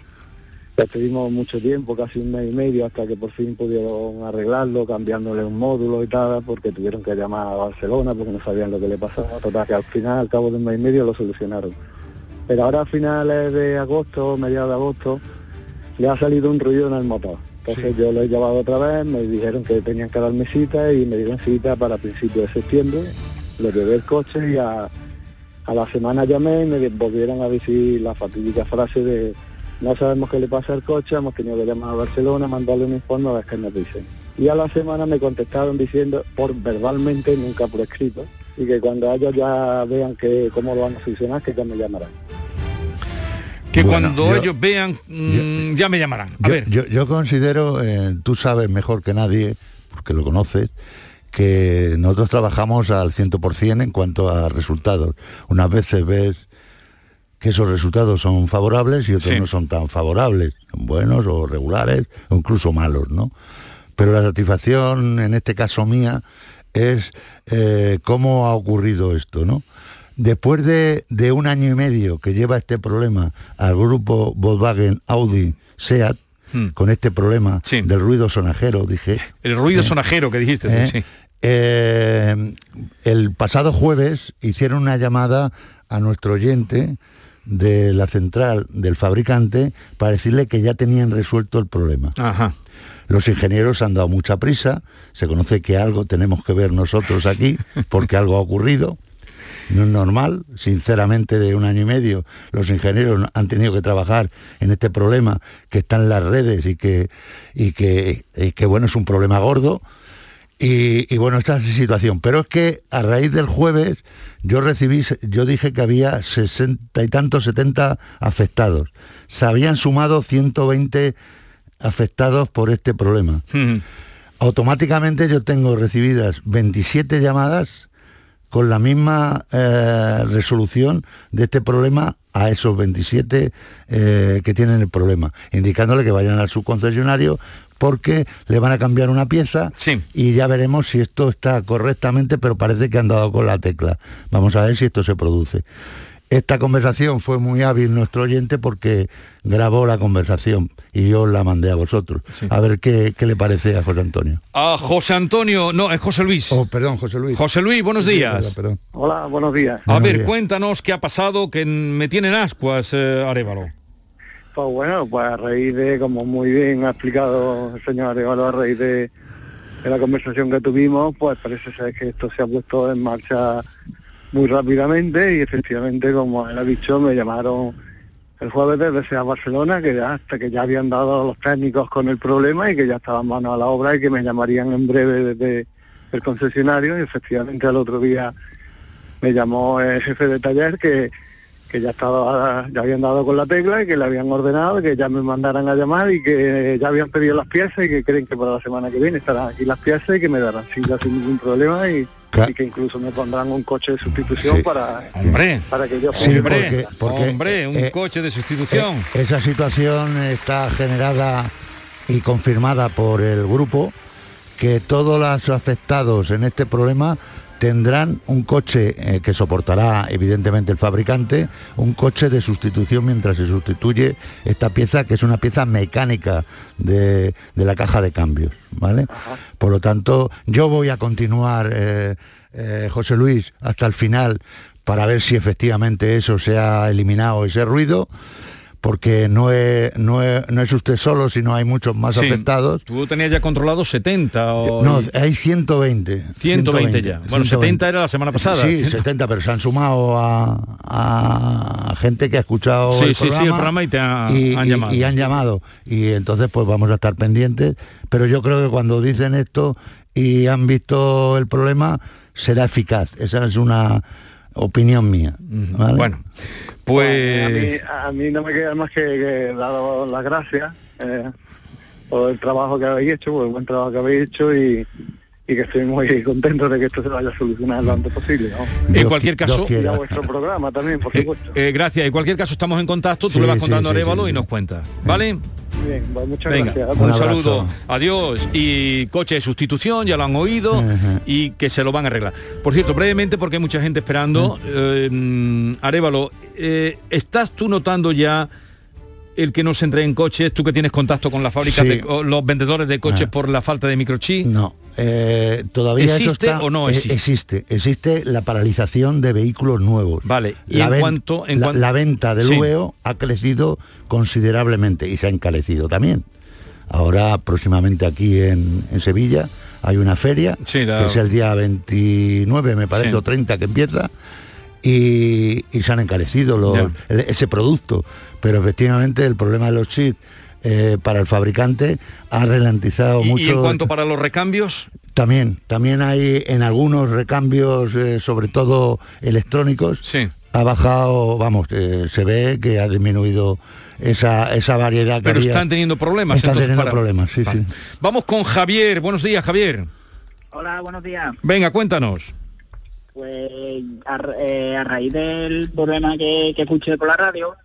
Ya mucho tiempo, casi un mes y medio, hasta que por fin pudieron arreglarlo, cambiándole un módulo y tal, porque tuvieron que llamar a Barcelona porque no sabían lo que le pasaba. Total, que al final, al cabo de un mes y medio, lo solucionaron. Pero ahora a finales de agosto, mediados de agosto, le ha salido un ruido en el motor. Entonces yo lo he llevado otra vez, me dijeron que tenían que darme cita y me dieron cita para principios de septiembre. Lo llevé el coche y a, a la semana llamé y me volvieron a decir la fatídica frase de no sabemos qué le pasa al coche, hemos tenido que llamar a Barcelona, mandarle un informe a ver qué nos dicen. Y a la semana me contestaron diciendo, por verbalmente, nunca por escrito, y que cuando ellos ya vean que cómo lo van a solucionar, que ya me llamarán. Que Bueno, cuando yo- ellos vean, mm, ya me llamarán. A yo, ver. yo- yo considero, eh, tú sabes mejor que nadie, porque lo conoces, que nosotros trabajamos al 100% en cuanto a resultados. Unas veces ves que esos resultados son favorables y otros Sí. no son tan favorables, son buenos o regulares o incluso malos, ¿no? Pero la satisfacción, en este caso mía, es eh, cómo ha ocurrido esto, ¿no? Después de, de un año y medio que lleva este problema al grupo Volkswagen Audi SEAT, Hmm. con este problema del ruido sonajero, dije. El ruido eh, sonajero que dijiste. eh, sí. eh, el pasado jueves hicieron una llamada a nuestro oyente de la central del fabricante para decirle que ya tenían resuelto el problema. Ajá. Los ingenieros han dado mucha prisa, se conoce que algo tenemos que ver nosotros aquí, porque algo ha ocurrido. No es normal, sinceramente, de un año y medio los ingenieros han tenido que trabajar en este problema que está en las redes y que, y que, y que bueno, es un problema gordo. Y, y bueno, esta es la situación. Pero es que a raíz del jueves yo recibí, yo dije que había 60 y tantos, 70 afectados. Se habían sumado 120 afectados por este problema. Automáticamente yo tengo recibidas 27 llamadas con la misma eh, resolución de este problema a esos 27 eh, que tienen el problema, indicándole que vayan al subconcesionario porque le van a cambiar una pieza y ya veremos si esto está correctamente, pero parece que han dado con la tecla. Vamos a ver si esto se produce. Esta conversación fue muy hábil nuestro oyente porque grabó la conversación y yo la mandé a vosotros. A ver qué, qué, le parece a José Antonio. A José Antonio, no, es José Luis. Oh, perdón, José Luis. José Luis, buenos días. Perdón. Hola, buenos días. A ver, cuéntanos qué ha pasado, que me tienen ascuas, eh, Arevalo. Pues bueno, pues a raíz de, como muy bien ha explicado el señor Arevalo, a raíz de, de la conversación que tuvimos, pues parece ser que esto se ha puesto en marcha muy rápidamente y efectivamente, como él ha dicho, me llamaron el jueves desde Barcelona, que ya hasta que ya habían dado los técnicos con el problema y que ya estaban manos a la obra y que me llamarían en breve desde el concesionario. Y efectivamente al otro día me llamó el jefe de taller que, que ya estaba, ya habían dado con la tecla y que le habían ordenado que ya me mandaran a llamar y que ya habían pedido las piezas y que creen que para la semana que viene estarán aquí las piezas y que me darán cita sin ningún problema y y que incluso me pondrán un coche de sustitución para, hombre, para que yo sí, porque, porque, hombre, un eh, coche de sustitución. Eh, esa situación está generada y confirmada por el grupo que todos los afectados en este problema tendrán un coche eh, que soportará evidentemente el fabricante, un coche de sustitución mientras se sustituye esta pieza que es una pieza mecánica de, de la caja de cambios, ¿vale? Por lo tanto, yo voy a continuar, eh, eh, José Luis, hasta el final para ver si efectivamente eso se ha eliminado, ese ruido porque no es, no es, no es usted solo, sino hay muchos más Sí, afectados. Tú tenías ya controlado 70 o... No, hay 120. 120 ya. Bueno, 70 era la semana pasada. Sí, 100. 70, pero se han sumado a, a gente que ha escuchado Sí, el, sí, sí, programa el programa y te ha- y, han y- llamado. y han llamado. Y entonces pues vamos a estar pendientes. Pero yo creo que cuando dicen esto y han visto el problema, será eficaz. Esa es una opinión mía. ¿vale? Bueno, Pues... A, mí, a mí no me queda más que, que daros las gracias eh, por el trabajo que habéis hecho, por el buen trabajo que habéis hecho y, y que estoy muy contento de que esto se vaya a solucionar lo antes posible. ¿no? En cualquier caso... Y a vuestro programa también, por supuesto. Eh, gracias. En cualquier caso estamos en contacto, tú Sí, le vas contando sí, a Arevalo sí, y sí. nos cuentas. ¿Vale? Bien, pues muchas Venga, gracias. un, saludo. Adiós. Y coche de sustitución, ya lo han oído y que se lo van a arreglar. Por cierto, brevemente, porque hay mucha gente esperando, eh, mm, Arevalo, eh, ¿estás tú notando ya el que no se entre en coches, tú que tienes contacto con las fábricas, Sí. de, los vendedores de coches por la falta de microchip? No, eh, todavía ¿Existe está- o no eh, existe? existe. Existe la paralización de vehículos nuevos. Vale, y la, en cuanto... En la, cuan- la venta del Sí. VEO ha crecido considerablemente y se ha encarecido también. Ahora próximamente aquí en, en Sevilla hay una feria, Sí, la- que es el día 29 me parece, Sí. o 30 que empieza, y, y se han encarecido los- Ya. el- ese producto. Pero efectivamente el problema de los chips eh, para el fabricante ha ralentizado ¿Y, mucho. y en cuanto para los recambios? También, también hay en algunos recambios, eh, sobre todo electrónicos, ha bajado, vamos, eh, se ve que ha disminuido esa, esa variedad que Pero había. están teniendo problemas. Están entonces, teniendo para- problemas, sí, Vale. sí. Vamos con Javier. Buenos días, Javier. Hola, buenos días. Venga, cuéntanos. Pues a, eh, a raíz del problema que, que escuché por la radio,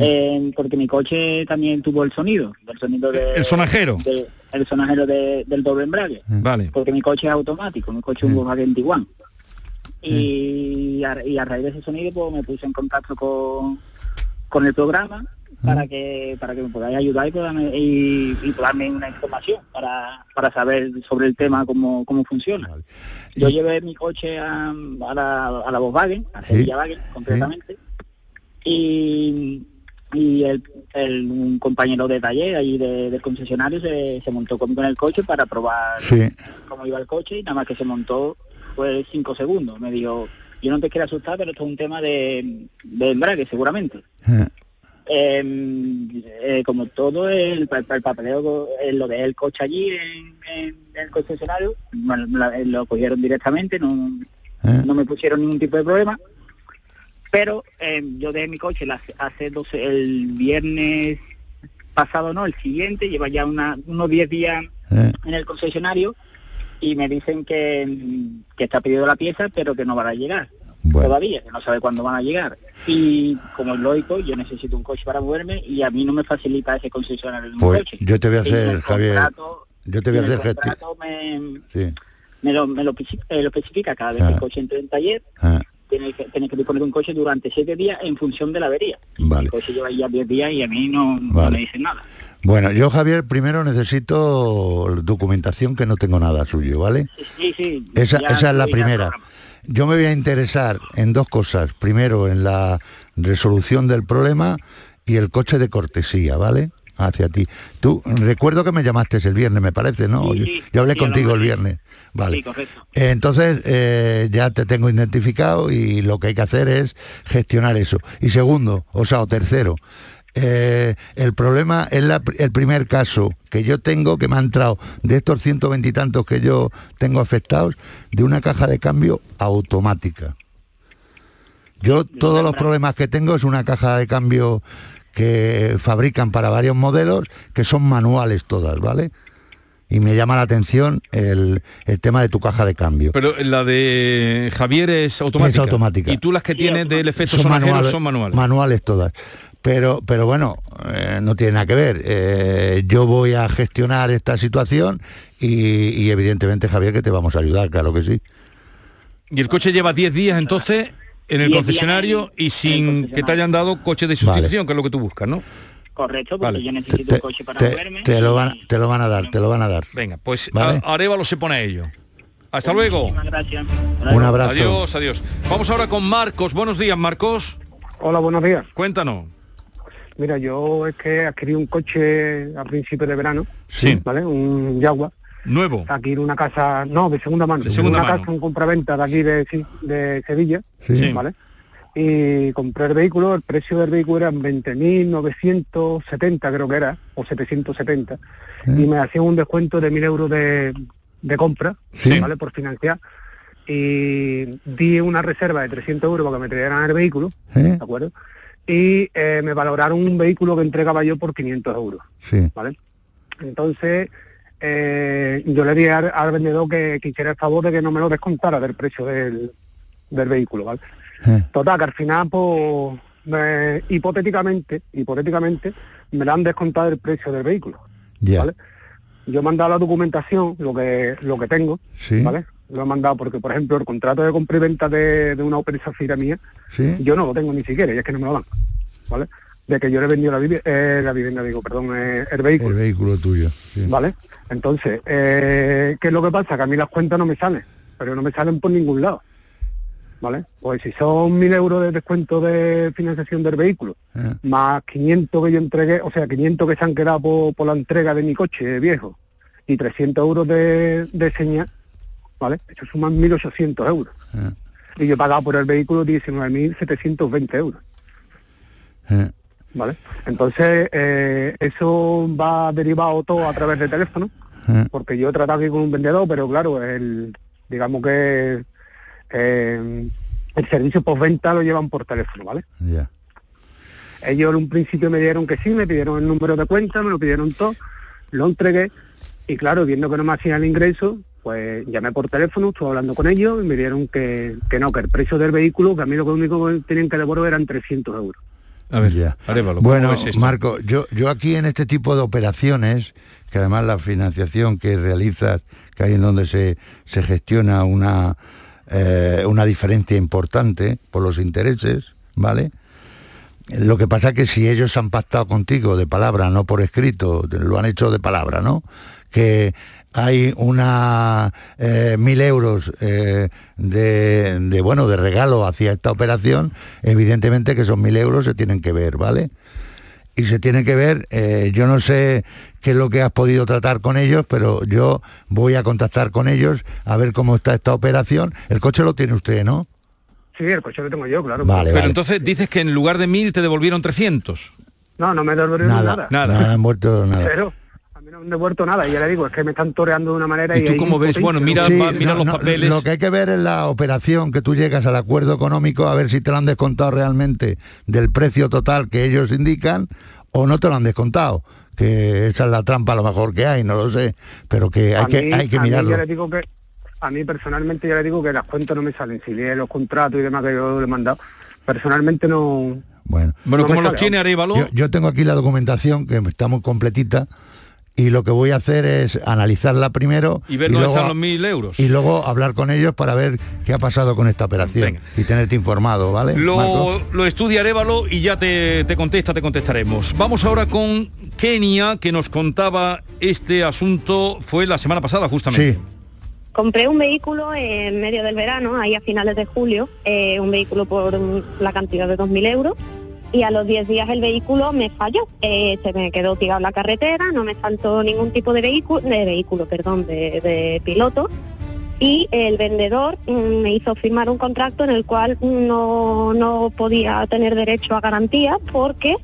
eh, porque mi coche también tuvo el sonido, el sonido de, El sonajero. de- el sonajero de- del doble embrague, Vale. porque mi coche es automático, mi coche es un Volkswagen Tiguan. Y a, y a raíz de ese sonido pues me puse en contacto con, con el programa para que para que me podáis ayudar y, y, y darme una información para, para saber sobre el tema cómo, cómo funciona. Yo llevé mi coche a, a la, a la Volkswagen, a Sevilla Wagen concretamente, y, y el, el- un compañero de taller ahí de- del concesionario se, se montó conmigo en el coche para probar Sí. cómo iba el coche y nada más que se montó fue cinco segundos. Me dijo, yo no te quiero asustar, pero esto es un tema de, de embrague seguramente. Eh, em, eh, como todo el, pa- el papeleo, eh, lo de el coche allí en, en- en el concesionario, bueno, la- lo cogieron directamente, no, no me pusieron ningún tipo de problema. Pero em, yo dejé mi coche la- hace 12, el viernes pasado, no, el siguiente, lleva ya una, unos 10 días en el concesionario y me dicen que, que está pedido la pieza, pero que no van a llegar todavía, que no sabe cuándo van a llegar. Y como es lógico, yo necesito un coche para moverme y a mí no me facilita ese concesionario un Pues coche. yo te voy a hacer, Javier, contrato- yo te voy a hacer gestión. me, Sí. me lo, me lo, eh, lo especifica cada vez que Ah. el coche entre en taller, Ah, tiene que, disponer de un coche durante siete días en función de la avería. Vale. El coche lleva ya 10 días y a mí no, me dicen nada. Bueno, yo Javier primero necesito documentación que no tengo nada suyo, ¿vale? Sí, sí. Esa, esa es la primera. Yo me voy a interesar en dos cosas. Primero, en la resolución del problema y el coche de cortesía, ¿vale? Hacia ti. Tú, recuerdo que me llamaste el viernes, me parece, ¿no? Sí, yo, sí, yo hablé sí, contigo el viernes. Vale. Correcto. Entonces, eh, ya te tengo identificado y lo que hay que hacer es gestionar eso. Y segundo, o sea, o tercero, eh, el problema es la el primer caso que yo tengo, que me ha entrado de estos 120 y tantos que yo tengo afectados, de una caja de cambio automática. Yo todos los problemas que tengo es una caja de cambio que fabrican para varios modelos, que son manuales todas, ¿vale? Y me llama la atención el, el tema de tu caja de cambio. Pero la de Javier es automática. Es automática. Y tú las que tienes del efecto Son sonajero manuales, son manuales. Manuales todas. Pero, pero bueno, eh, no tiene nada que ver. Eh, yo voy a gestionar esta situación y, y evidentemente, Javier, que te vamos a ayudar, claro que sí. y el coche lleva 10 días entonces en el 10 días concesionario y sin que te hayan dado coche de sustitución, que es lo que tú buscas, ¿no? Correcto, porque Vale. yo necesito Te, un coche para te- moverme. te lo van, te lo van a dar, te lo van a dar. Venga, pues Vale. a- Arevalo se pone a ello. Hasta luego. Muchísimas gracias. Un abrazo. Adiós, adiós. Vamos ahora con Marcos. Buenos días, Marcos. Hola, buenos días. Cuéntanos. Mira, yo es que adquirí un coche a principios de verano, Sí. ¿vale? Un Jaguar. Nuevo. Aquí en una casa, no, de segunda mano. De segunda una mano. casa, un compraventa de aquí de, de Sevilla, Sí. ¿vale? Y compré el vehículo, el precio del vehículo era 20.970 creo que era, o 770, y me hacían un descuento de 1.000 euros de, de compra, Sí. ¿vale? Por financiar. Y di una reserva de 300 euros para que me trajeran el vehículo, ¿Eh? ¿de acuerdo? Y eh, me valoraron un vehículo que entregaba yo por 500 euros, Sí. ¿vale? Entonces, eh, yo le dije al, al vendedor que, que hiciera el favor de que no me lo descontara del precio del, del vehículo, ¿vale? Total, que al final, pues, me- hipotéticamente, hipotéticamente, me le han descontado el precio del vehículo. ¿vale? Yo he mandado la documentación, lo que lo que tengo, Sí. ¿vale? Lo he mandado porque, por ejemplo, el contrato de compra y venta de, de una Opel Zafira mía, Sí. yo no lo tengo ni siquiera, y es que no me lo dan, ¿vale? De que yo le he vendido la, vivi- eh, la vivienda, digo, perdón, eh, el vehículo. El vehículo tuyo. sí. ¿Vale? Entonces, eh, ¿qué es lo que pasa? Que a mí las cuentas no me salen, pero no me salen por ningún lado. ¿Vale? Pues si son mil euros de descuento de financiación del vehículo, Eh, más 500 que yo entregué, o sea, 500 que se han quedado por, por la entrega de mi coche viejo, y 300 euros de, de señal, ¿vale? Eso suman 1.800 euros. Y yo he pagado por el vehículo 19.720 euros. ¿Vale? Entonces, eh, eso va derivado todo a través de teléfono, Eh. porque yo he tratado aquí con un vendedor, pero claro, el, digamos que eh, el servicio postventa lo llevan por teléfono, ¿vale? Ellos en un principio me dieron que sí, me pidieron el número de cuenta, me lo pidieron todo, lo entregué y claro, viendo que no me hacían el ingreso, pues llamé por teléfono, estuve hablando con ellos y me dieron que, que no, que el precio del vehículo, que a mí lo único que tenían que devolver eran 300 euros. A ver, Ya. Arévalo, ¿cómo Bueno? Marco, yo, yo aquí en este tipo de operaciones, que además la financiación que realizas, que hay en donde se, se gestiona una, eh, una diferencia importante por los intereses, ¿vale? Lo que pasa es que si ellos han pactado contigo de palabra, no por escrito, lo han hecho de palabra, ¿no? Que hay una eh, mil euros eh, de, de, bueno de regalo hacia esta operación, evidentemente que esos mil euros se tienen que ver, ¿vale? Y se tiene que ver, eh, yo no sé qué es lo que has podido tratar con ellos, pero yo voy a contactar con ellos a ver cómo está esta operación. El coche lo tiene usted, ¿no? Sí, el coche lo tengo yo, claro. Vale, Pero vale. entonces dices que en lugar de mil te devolvieron 300. No, no me devolvieron Nada, nada. nada, no han muerto nada. No han devuelto nada. Y ya le digo, es que me están toreando de una manera. ¿Y ¿Y, tú cómo ves? Bueno, mira, Sí, va- mira no, los no, papeles. Lo que hay que ver es la operación que tú llegas al acuerdo económico a ver si te lo han descontado realmente del precio total que ellos indican o no te lo han descontado. Que esa es la trampa a lo mejor que hay, no lo sé, pero que hay A que mí- hay que a mí mirarlo. yo le digo que a mí personalmente ya le digo que las cuentas no me salen. Si lee los contratos y demás que yo le he mandado, personalmente no. Bueno, Bueno, no como los tiene Arevalo, Yo, yo tengo aquí la documentación que está muy completita y lo que voy a hacer es analizarla primero y ver dónde luego, están los mil euros. y luego hablar con ellos para ver qué ha pasado con esta operación y tenerte informado, ¿vale? Lo, lo estudia y ya te, te contesta, te contestaremos. Vamos ahora con Kenia, que nos contaba este asunto, fue la semana pasada justamente. Sí. Compré un vehículo en medio del verano, ahí a finales de julio, eh, un vehículo por la cantidad de 2.000 euros, y a los 10 días el vehículo me falló. Eh, se me quedó tirado la carretera, no me faltó ningún tipo de vehículo, de vehículo, perdón, de, de piloto, y el vendedor mm, me hizo firmar un contrato en el cual no, no podía tener derecho a garantía porque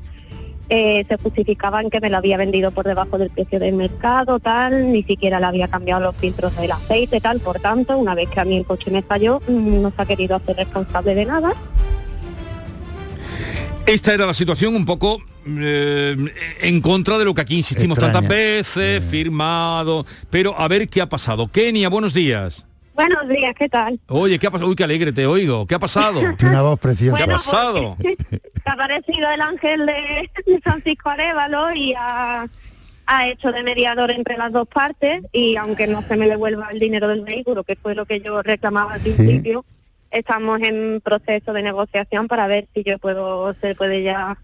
eh, se justificaban que me lo había vendido por debajo del precio del mercado, tal, ni siquiera le había cambiado los filtros del aceite, tal, por tanto, una vez que a mí el coche me falló, mm, no se ha querido hacer responsable de nada. Esta era la situación un poco eh, en contra de lo que aquí insistimos Extraña. tantas veces, firmado, pero a ver qué ha pasado. Kenia, buenos días. Buenos días, ¿qué tal? Oye, ¿qué ha pasado? Uy, qué alegre te oigo. ¿Qué ha pasado? *laughs* Tiene una voz preciosa. ¿Qué ha pasado? *laughs* Te ha aparecido el ángel de, de Francisco Arevalo y ha, ha hecho de mediador entre las dos partes y aunque no se me devuelva el dinero del vehículo, que fue lo que yo reclamaba al principio, estamos en proceso de negociación para ver si yo puedo, se puede ya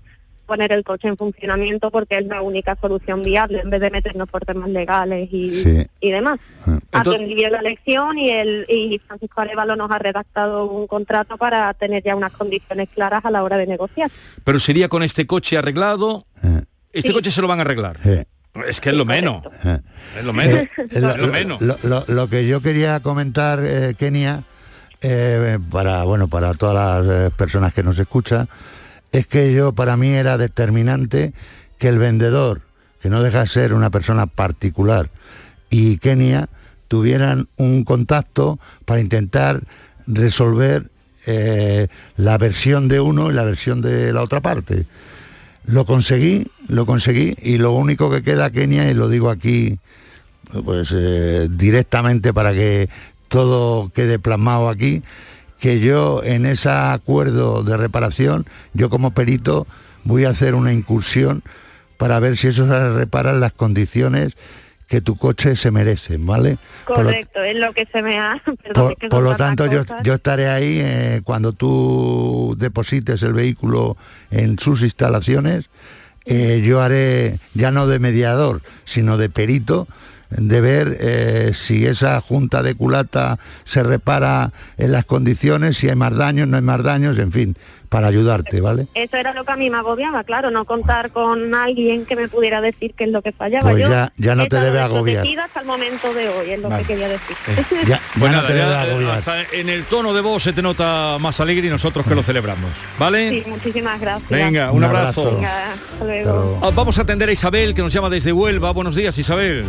poner el coche en funcionamiento porque es la única solución viable en vez de meternos por temas legales y, Sí. y demás. Entonces- Aprendí bien la lección y el y Francisco Arevalo nos ha redactado un contrato para tener ya unas condiciones claras a la hora de negociar. Pero sería con este coche arreglado. Este Sí. coche se lo van a arreglar. Eh, Es que es lo menos. eh. Es lo menos. Eh, es lo, lo menos. lo- lo- lo que yo quería comentar, eh, Kenia, eh, para bueno para todas las eh, personas que nos escuchan, es que yo para mí era determinante que el vendedor, que no deja de ser una persona particular, y Kenia tuvieran un contacto para intentar resolver eh, la versión de uno y la versión de la otra parte. Lo conseguí, lo conseguí y lo único que queda Kenia, y lo digo aquí pues directamente para que todo quede plasmado aquí, que yo en ese acuerdo de reparación, yo como perito voy a hacer una incursión para ver si eso se repara en las condiciones que tu coche se merece, ¿vale? Por lo- Correcto, es lo que se me ha... *laughs* por, es que por lo tanto, yo estaré ahí eh, cuando tú deposites el vehículo en sus instalaciones. eh, yo haré, ya no de mediador, sino de perito, de ver eh, si esa junta de culata se repara en las condiciones, si hay más daños, no hay más daños, en fin, para ayudarte, ¿vale? Eso era lo que a mí me agobiaba, claro, no contar con alguien que me pudiera decir qué es lo que fallaba. Pues Yo ya- ya no te debe agobiar. hasta el momento de hoy, es lo Vale. que quería decir. *laughs* Ya, ya Pues no nada, te ya, debe eh, agobiar. hasta en el tono de voz se te nota más alegre y nosotros que lo celebramos. ¿Vale? Sí, muchísimas gracias. Venga, un, Un abrazo. abrazo. Venga, hasta luego. Ah, Vamos a atender a Isabel, que nos llama desde Huelva. Buenos días, Isabel.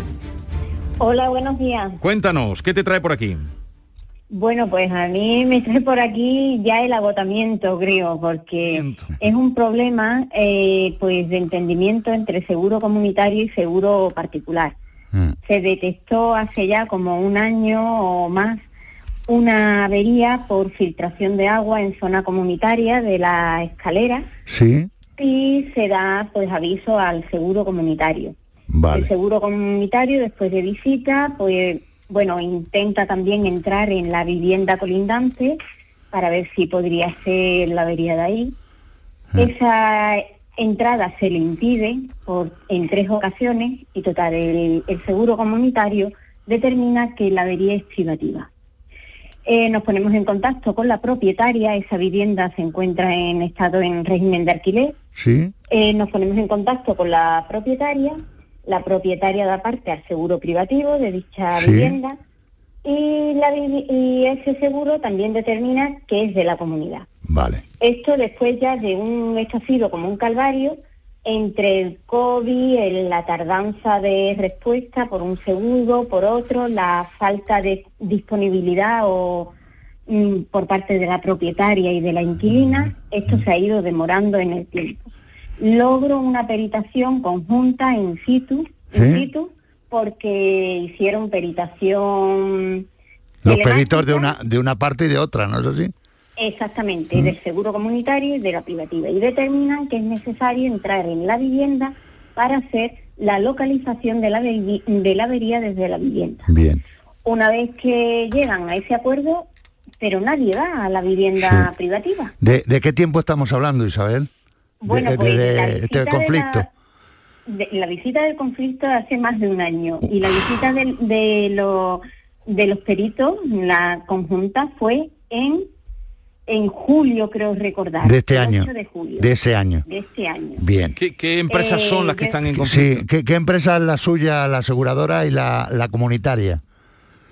Hola, buenos días. Cuéntanos, ¿qué te trae por aquí? Bueno, pues a mí me trae por aquí ya el agotamiento, creo, porque es un problema eh, pues de entendimiento entre seguro comunitario y seguro particular. Se detectó hace ya como un año o más una avería por filtración de agua en zona comunitaria de la escalera Sí, y se da pues aviso al seguro comunitario. El seguro comunitario después de visita, pues bueno, intenta también entrar en la vivienda colindante para ver si podría ser la avería de ahí. Esa entrada se le impide por, en tres ocasiones y total, el, el seguro comunitario determina que la avería es privativa. Eh, nos ponemos en contacto con la propietaria, esa vivienda se encuentra en estado en régimen de alquiler, Sí, eh, nos ponemos en contacto con la propietaria, la propietaria da parte al seguro privativo de dicha Sí. vivienda y, la y ese seguro también determina que es de la comunidad. vale. Esto después ya de un, esto ha sido como un calvario entre el COVID, el- la tardanza de respuesta por un segundo, por otro, la falta de disponibilidad o mm, por parte de la propietaria y de la inquilina, esto se ha ido demorando en el tiempo. Logro una peritación conjunta in situ, in situ porque hicieron peritación Los peritos de una, de una parte y de otra, ¿no es así? Exactamente, del seguro comunitario y de la privativa. Y determinan que es necesario entrar en la vivienda para hacer la localización de la, de la avería desde la vivienda. Bien. Una vez que llegan a ese acuerdo, pero nadie va a la vivienda privativa. ¿De, de qué tiempo estamos hablando, Isabel? Bueno, de, pues, de la este visita de conflicto. la- de- la visita del conflicto hace más de un año y la visita de, lo- de los peritos, la conjunta, fue en en julio, creo recordar. De este año. 8 de julio. De ese año. De este año. Bien. ¿Qué, qué empresas Eh, son las que yo- están en conflicto? Sí, ¿qué, qué empresa es la suya, la aseguradora y la, la comunitaria?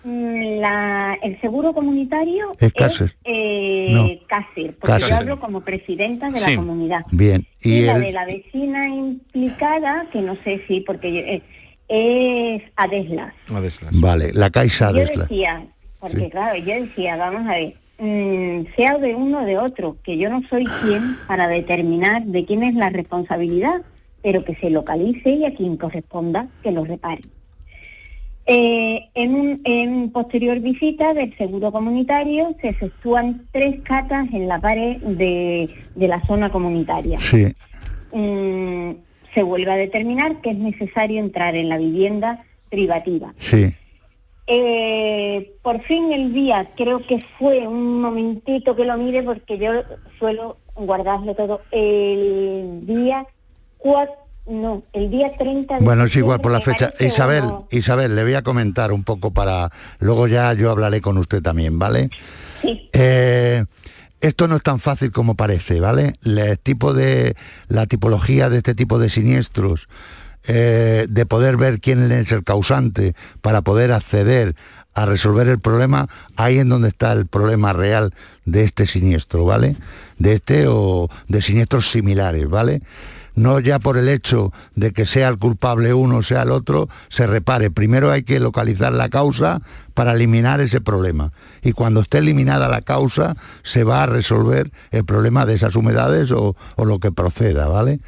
Mm, La, el seguro comunitario Es Cácer. eh, No. Cácer, porque Cácer. yo hablo como presidenta de Sí. la comunidad. Bien. Y, Y la el- de la vecina implicada, que no sé si, porque yo- eh, es Adeslas. Vale, la Caixa de Yo decía, porque Sí. claro, yo decía, vamos a ver, mm, sea de uno o de otro, que yo no soy quien para determinar de quién es la responsabilidad, pero que se localice y a quien corresponda que lo repare. Eh, en, un- en posterior visita del seguro comunitario se efectúan tres catas en la pared de, de la zona comunitaria. Sí. Mm, se vuelve a determinar que es necesario entrar en la vivienda privativa. Sí. Eh, por fin el día, creo que fue un momentito que lo mire porque yo suelo guardarlo todo. El día 4, no, el día 30 de Bueno, es igual por la fecha. Isabel, no. Isabel, le voy a comentar un poco para... Luego ya yo hablaré con usted también, ¿vale? Sí. Eh, esto no es tan fácil como parece, ¿vale? El tipo de, la tipología de este tipo de siniestros, eh, de poder ver quién es el causante para poder acceder a resolver el problema, ahí en donde está el problema real de este siniestro, ¿vale? De este o de siniestros similares, ¿vale? No ya por el hecho de que sea el culpable uno o sea el otro, se repare. Primero hay que localizar la causa para eliminar ese problema. Y cuando esté eliminada la causa, se va a resolver el problema de esas humedades o, o lo que proceda, ¿vale?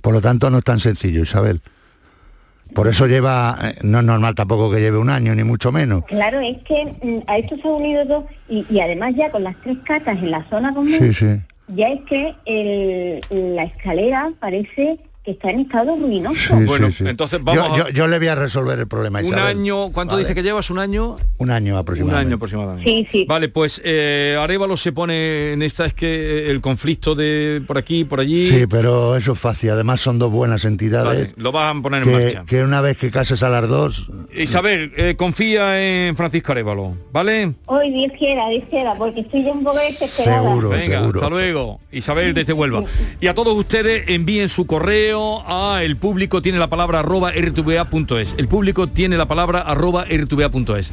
Por lo tanto, no es tan sencillo, Isabel. Por eso lleva, eh, no es normal tampoco que lleve un año, ni mucho menos. Claro, es que mm, a esto se han unido dos y, y además ya con las tres catas en la zona común, Sí, sí. Ya es que el- la escalera parece que está en estado ruinoso. Sí, Bueno, sí, sí. entonces Yo- vamos yo, a- yo le voy a resolver el problema, Un Isabel. año, ¿cuánto Vale. dice que llevas? ¿Un año? Un año Un aproximadamente. año aproximadamente. Sí, sí. Vale, pues eh, Arevalo se pone en esta, es que eh, el conflicto de por aquí, por allí, Sí, pero eso es fácil. Además son dos buenas entidades. Vale, lo van a poner en que, marcha. que una vez que cases a las dos, Isabel, eh, confía en Francisco Arevalo, ¿vale? Hoy Dios quiera, Dios quiera, porque estoy ya un poco desesperada. Venga, hasta luego. Isabel desde Huelva. Y a todos ustedes envíen su correo a el público tiene la palabra arroba rtva.es. El público tiene la palabra arroba rtva.es.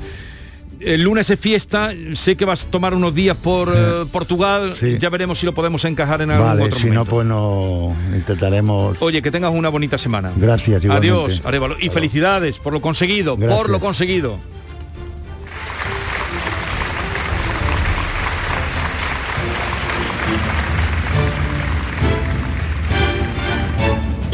El lunes es fiesta, sé que vas a tomar unos días por eh, Portugal, ya veremos si lo podemos encajar en algún vale, otro si momento. no, pues no intentaremos. Oye, que tengas una bonita semana. Gracias, igualmente. Adiós, Arevalo. Y felicidades por lo conseguido, por lo conseguido.